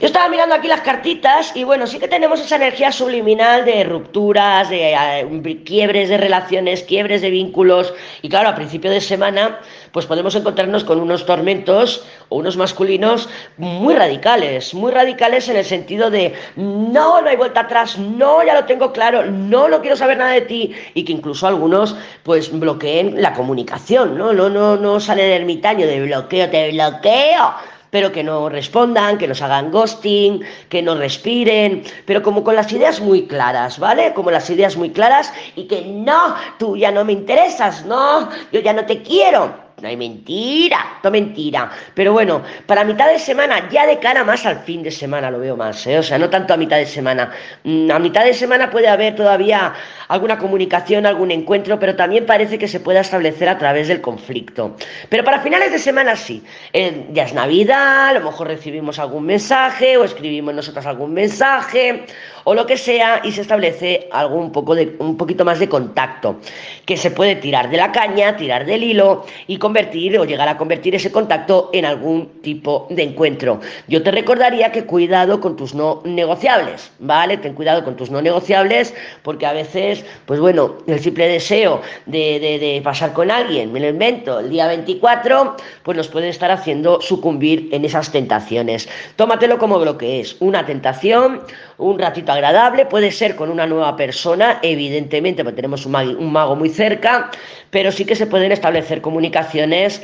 Yo estaba mirando aquí las cartitas y bueno, sí que tenemos esa energía subliminal de rupturas, de eh, quiebres de relaciones, quiebres de vínculos. Y claro, a principio de semana pues podemos encontrarnos con unos tormentos o unos masculinos muy radicales, muy radicales en el sentido de no, no hay vuelta atrás, no, ya lo tengo claro, no, no quiero saber nada de ti y que incluso algunos pues bloqueen la comunicación, ¿no? No, no, no sale el ermitaño de bloqueo, te bloqueo pero que no respondan, que nos hagan ghosting, que no respiren, pero como con las ideas muy claras, ¿vale? Como las ideas muy claras y que no, tú ya no me interesas, no, yo ya no te quiero. No hay mentira, no mentira. Pero bueno, para mitad de semana, ya de cara más al fin de semana lo veo más, ¿eh? O sea, no tanto a mitad de semana. Mm, a mitad de semana puede haber todavía alguna comunicación, algún encuentro, pero también parece que se pueda establecer a través del conflicto. Pero para finales de semana sí. Eh, ya es Navidad, a lo mejor recibimos algún mensaje o escribimos nosotros algún mensaje o lo que sea y se establece algún poco de, un poquito más de contacto, que se puede tirar de la caña, tirar del hilo y convertir o llegar a convertir ese contacto en algún tipo de encuentro. Yo te recordaría que cuidado con tus no negociables, ¿vale? Ten cuidado con tus no negociables porque a veces, pues bueno, el simple deseo de, pasar con alguien, me lo invento, el día 24, pues nos puede estar haciendo sucumbir en esas tentaciones. Tómatelo como lo que es, una tentación, un ratito agradable, puede ser con una nueva persona, evidentemente, porque tenemos un un mago muy cerca, pero sí que se pueden establecer comunicaciones.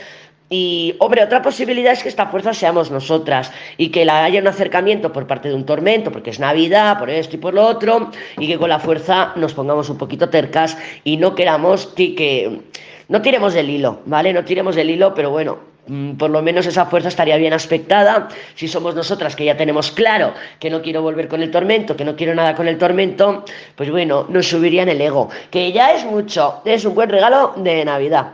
Y, hombre, otra posibilidad es que esta fuerza seamos nosotras y que haya un acercamiento por parte de un tormento, porque es Navidad, por esto y por lo otro, y que con la fuerza nos pongamos un poquito tercas y no queramos que. No tiremos del hilo, ¿vale? No tiremos del hilo, pero bueno, por lo menos esa fuerza estaría bien aspectada. Si somos nosotras que ya tenemos claro que no quiero volver con el tormento, que no quiero nada con el tormento, pues bueno, nos subirían el ego, que ya es mucho, es un buen regalo de Navidad.